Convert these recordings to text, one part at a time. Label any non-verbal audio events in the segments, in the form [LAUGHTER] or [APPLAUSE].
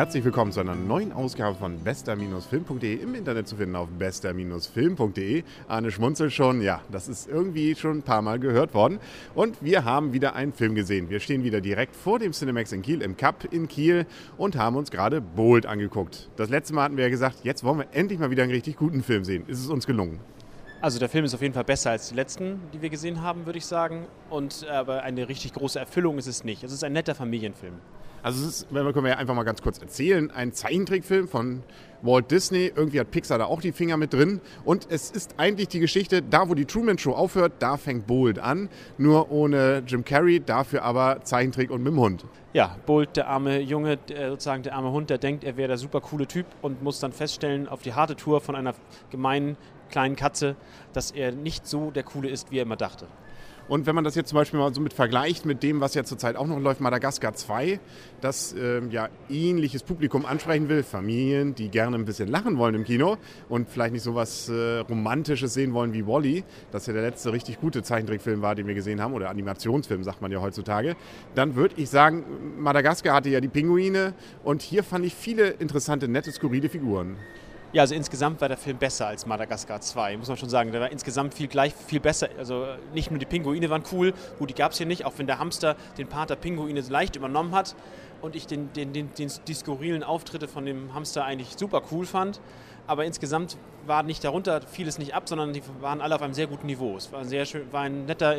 herzlich willkommen zu einer neuen Ausgabe von bester-film.de im Internet zu finden auf bester-film.de. Arne schmunzelt schon, ja, das ist irgendwie schon ein paar Mal gehört worden. Und wir haben wieder einen Film gesehen. Wir stehen wieder direkt vor dem Cinemax in Kiel, im Cup in Kiel und haben uns gerade Bold angeguckt. Das letzte Mal hatten wir ja gesagt, jetzt wollen wir endlich mal wieder einen richtig guten Film sehen. Ist es uns gelungen? Also der Film ist auf jeden Fall besser als die letzten, die wir gesehen haben, würde ich sagen. Und aber eine richtig große Erfüllung ist es nicht. Es ist ein netter Familienfilm. Also es ist, wenn wir können ja einfach mal ganz kurz erzählen, ein Zeichentrickfilm von Walt Disney. Irgendwie hat Pixar da auch die Finger mit drin. Und es ist eigentlich die Geschichte, da wo die Truman Show aufhört, da fängt Bold an. Nur ohne Jim Carrey, dafür aber Zeichentrick und mit dem Hund. Ja, Bold, der arme Junge, der, sozusagen der arme Hund, der denkt, er wäre der super coole Typ und muss dann feststellen, auf die harte Tour von einer gemeinen kleinen Katze, dass er nicht so der Coole ist, wie er immer dachte. Und wenn man das jetzt zum Beispiel mal so mit vergleicht mit dem, was ja zurzeit auch noch läuft, Madagaskar 2, das äh, ja ähnliches Publikum ansprechen will, Familien, die gerne ein bisschen lachen wollen im Kino und vielleicht nicht so was äh, Romantisches sehen wollen wie Wally, das ja der letzte richtig gute Zeichentrickfilm war, den wir gesehen haben, oder Animationsfilm, sagt man ja heutzutage, dann würde ich sagen, Madagaskar hatte ja die Pinguine und hier fand ich viele interessante, nette, skurrile Figuren. Ja, also insgesamt war der Film besser als Madagaskar 2, muss man schon sagen. Der war insgesamt viel gleich, viel besser. Also nicht nur die Pinguine waren cool, gut, die gab es hier nicht, auch wenn der Hamster den Pater Pinguine leicht übernommen hat und ich den, den, den, den, die skurrilen Auftritte von dem Hamster eigentlich super cool fand. Aber insgesamt war nicht darunter vieles nicht ab, sondern die waren alle auf einem sehr guten Niveau. Es war ein sehr schön, war ein netter,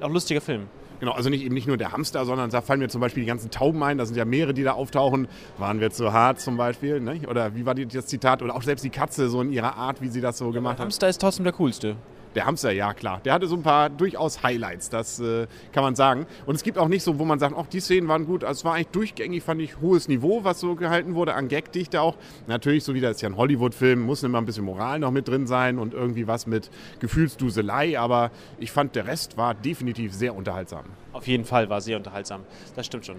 auch lustiger Film. Genau, also nicht, eben nicht nur der Hamster, sondern da fallen mir zum Beispiel die ganzen Tauben ein. Da sind ja mehrere, die da auftauchen. Waren wir zu hart zum Beispiel? Ne? Oder wie war das Zitat? Oder auch selbst die Katze so in ihrer Art, wie sie das so ja, gemacht hat. Der Hamster ist trotzdem der coolste. Der Hamster, ja klar. Der hatte so ein paar durchaus Highlights, das äh, kann man sagen. Und es gibt auch nicht so, wo man sagt, auch die Szenen waren gut. Also es war eigentlich durchgängig, fand ich, hohes Niveau, was so gehalten wurde, an Gagdichte auch. Natürlich, so wie das ist ja ein Hollywood-Film, muss immer ein bisschen Moral noch mit drin sein und irgendwie was mit Gefühlsduselei. Aber ich fand, der Rest war definitiv sehr unterhaltsam. Auf jeden Fall war sehr unterhaltsam. Das stimmt schon.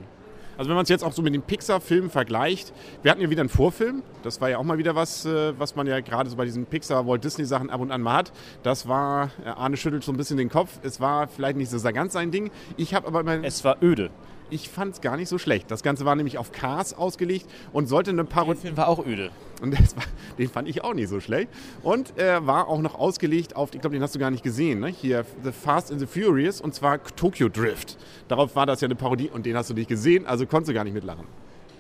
Also wenn man es jetzt auch so mit den Pixar-Filmen vergleicht, wir hatten ja wieder einen Vorfilm, das war ja auch mal wieder was, äh, was man ja gerade so bei diesen Pixar-Walt Disney-Sachen ab und an mal hat. Das war, äh, Arne schüttelt so ein bisschen den Kopf, es war vielleicht nicht so ganz sein Ding. Ich habe aber... Es war öde. Ich fand es gar nicht so schlecht. Das Ganze war nämlich auf Cars ausgelegt und sollte eine Parodie. Der Film war auch öde. Und war, den fand ich auch nicht so schlecht. Und er äh, war auch noch ausgelegt auf, ich glaube, den hast du gar nicht gesehen, ne? hier The Fast and the Furious und zwar Tokyo Drift. Darauf war das ja eine Parodie und den hast du nicht gesehen, also konntest du gar nicht mitlachen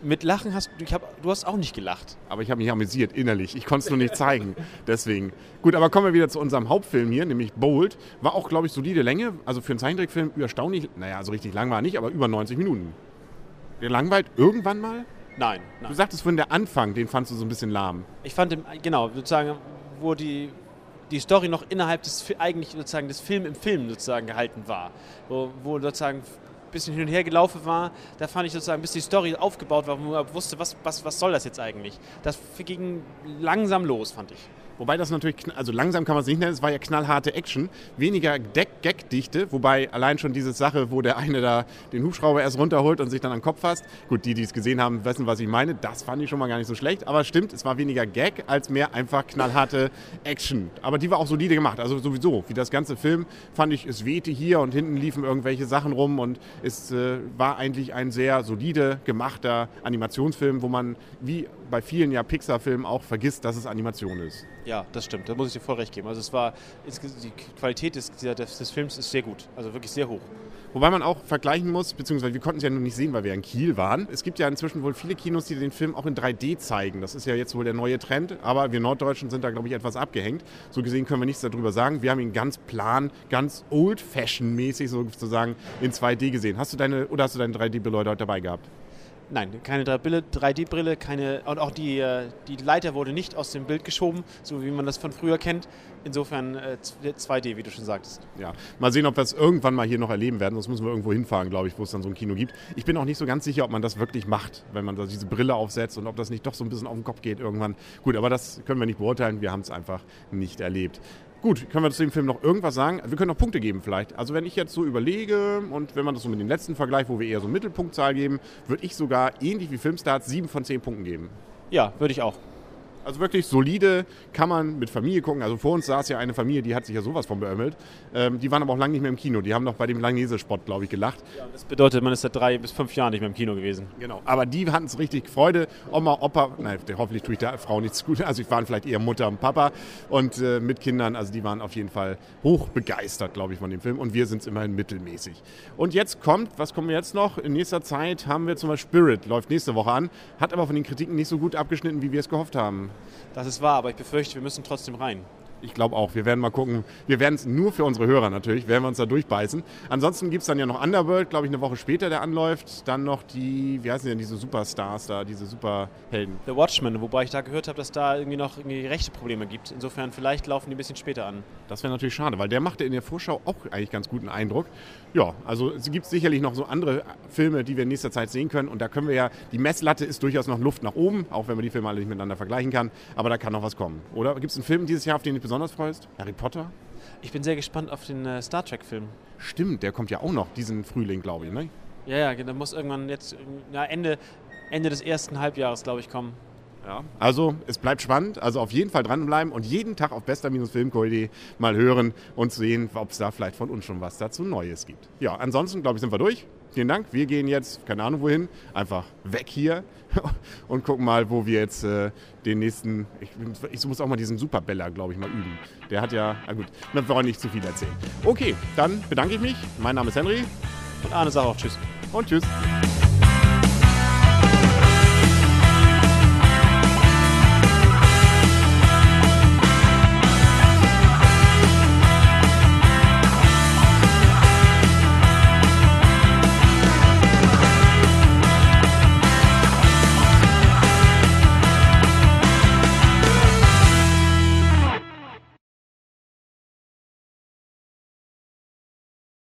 mit Lachen hast du, hab, du hast auch nicht gelacht. Aber ich habe mich amüsiert innerlich. Ich konnte es nur nicht zeigen. Deswegen. Gut, aber kommen wir wieder zu unserem Hauptfilm hier, nämlich Bold. War auch, glaube ich, solide Länge. Also für einen Zeichentrickfilm erstaunlich, naja, so richtig lang war er nicht, aber über 90 Minuten. Der langweilt irgendwann mal? Nein, nein. Du sagtest vorhin, der Anfang, den fandst du so ein bisschen lahm. Ich fand, den, genau, sozusagen, wo die, die Story noch innerhalb des eigentlich sozusagen des Film im Film sozusagen gehalten war, wo, wo sozusagen bisschen hin und her gelaufen war, da fand ich sozusagen, bis die Story aufgebaut war, wo man wusste, was, was, was soll das jetzt eigentlich. Das ging langsam los, fand ich. Wobei das natürlich, also langsam kann man es nicht nennen, es war ja knallharte Action, weniger Gagdichte, wobei allein schon diese Sache, wo der eine da den Hubschrauber erst runterholt und sich dann an den Kopf fasst, gut, die, die es gesehen haben, wissen, was ich meine, das fand ich schon mal gar nicht so schlecht, aber stimmt, es war weniger Gag als mehr einfach knallharte Action. Aber die war auch solide gemacht, also sowieso, wie das ganze Film fand ich, es wehte hier und hinten liefen irgendwelche Sachen rum und es äh, war eigentlich ein sehr solide gemachter Animationsfilm, wo man wie bei vielen ja Pixar-Filmen auch vergisst, dass es Animation ist. Ja, das stimmt. Da muss ich dir voll recht geben. Also es war die Qualität des, des, Films ist sehr gut, also wirklich sehr hoch. Wobei man auch vergleichen muss, beziehungsweise wir konnten es ja noch nicht sehen, weil wir in Kiel waren. Es gibt ja inzwischen wohl viele Kinos, die den Film auch in 3D zeigen. Das ist ja jetzt wohl der neue Trend, aber wir Norddeutschen sind da, glaube ich, etwas abgehängt. So gesehen können wir nichts darüber sagen. Wir haben ihn ganz plan, ganz old-fashion-mäßig sozusagen in 2D gesehen. Hast du deine, oder hast du deine 3D-Brille heute dabei gehabt? Nein, keine 3D-Brille, keine, und auch die, äh, die Leiter wurde nicht aus dem Bild geschoben, so wie man das von früher kennt. Insofern 2D, äh, wie du schon sagtest. Ja, mal sehen, ob wir es irgendwann mal hier noch erleben werden. Sonst müssen wir irgendwo hinfahren, glaube ich, wo es dann so ein Kino gibt. Ich bin auch nicht so ganz sicher, ob man das wirklich macht, wenn man da diese Brille aufsetzt und ob das nicht doch so ein bisschen auf den Kopf geht irgendwann. Gut, aber das können wir nicht beurteilen. Wir haben es einfach nicht erlebt. Gut, können wir zu dem Film noch irgendwas sagen? Wir können noch Punkte geben vielleicht. Also wenn ich jetzt so überlege und wenn man das so mit dem letzten vergleicht, wo wir eher so Mittelpunktzahl geben, würde ich sogar ähnlich wie Filmstarts sieben von zehn Punkten geben. Ja, würde ich auch. Also wirklich solide, kann man mit Familie gucken. Also vor uns saß ja eine Familie, die hat sich ja sowas von beömmelt. Ähm, die waren aber auch lange nicht mehr im Kino. Die haben noch bei dem Langnese-Spot, glaube ich, gelacht. Ja, das bedeutet, man ist seit drei bis fünf Jahren nicht mehr im Kino gewesen. Genau. Aber die hatten es richtig Freude. Oma, Opa, nein, hoffentlich tue ich der Frau nichts gut. Also ich waren vielleicht eher Mutter und Papa und äh, mit Kindern. Also die waren auf jeden Fall hoch begeistert, glaube ich, von dem Film. Und wir sind es immerhin mittelmäßig. Und jetzt kommt, was kommen wir jetzt noch? In nächster Zeit haben wir zum Beispiel Spirit, läuft nächste Woche an, hat aber von den Kritiken nicht so gut abgeschnitten, wie wir es gehofft haben. Das ist wahr, aber ich befürchte, wir müssen trotzdem rein. Ich glaube auch. Wir werden mal gucken. Wir werden es nur für unsere Hörer natürlich, werden wir uns da durchbeißen. Ansonsten gibt es dann ja noch Underworld, glaube ich, eine Woche später, der anläuft. Dann noch die, wie heißen denn diese Superstars da, diese Superhelden? The Watchmen, wobei ich da gehört habe, dass da irgendwie noch irgendwie rechte Probleme gibt. Insofern, vielleicht laufen die ein bisschen später an. Das wäre natürlich schade, weil der machte in der Vorschau auch eigentlich ganz guten Eindruck. Ja, also es gibt sicherlich noch so andere Filme, die wir in nächster Zeit sehen können. Und da können wir ja, die Messlatte ist durchaus noch Luft nach oben, auch wenn man die Filme alle nicht miteinander vergleichen kann. Aber da kann noch was kommen. Oder gibt es einen Film dieses Jahr, auf den du dich besonders freust? Harry Potter? Ich bin sehr gespannt auf den äh, Star Trek-Film. Stimmt, der kommt ja auch noch diesen Frühling, glaube ich, ne? Ja, ja, der muss irgendwann jetzt, na, Ende, Ende des ersten Halbjahres, glaube ich, kommen. Ja. Also es bleibt spannend, also auf jeden Fall dranbleiben und jeden Tag auf bester-filmco.de mal hören und sehen, ob es da vielleicht von uns schon was dazu Neues gibt. Ja, ansonsten glaube ich, sind wir durch. Vielen Dank. Wir gehen jetzt, keine Ahnung wohin, einfach weg hier [LAUGHS] und gucken mal, wo wir jetzt äh, den nächsten. Ich, ich, muss auch mal diesen Superbeller, glaube ich, mal üben. Der hat ja. Na gut, wir wollen nicht zu viel erzählen. Okay, dann bedanke ich mich. Mein Name ist Henry. Und Arne sagt auch Tschüss. Und Tschüss.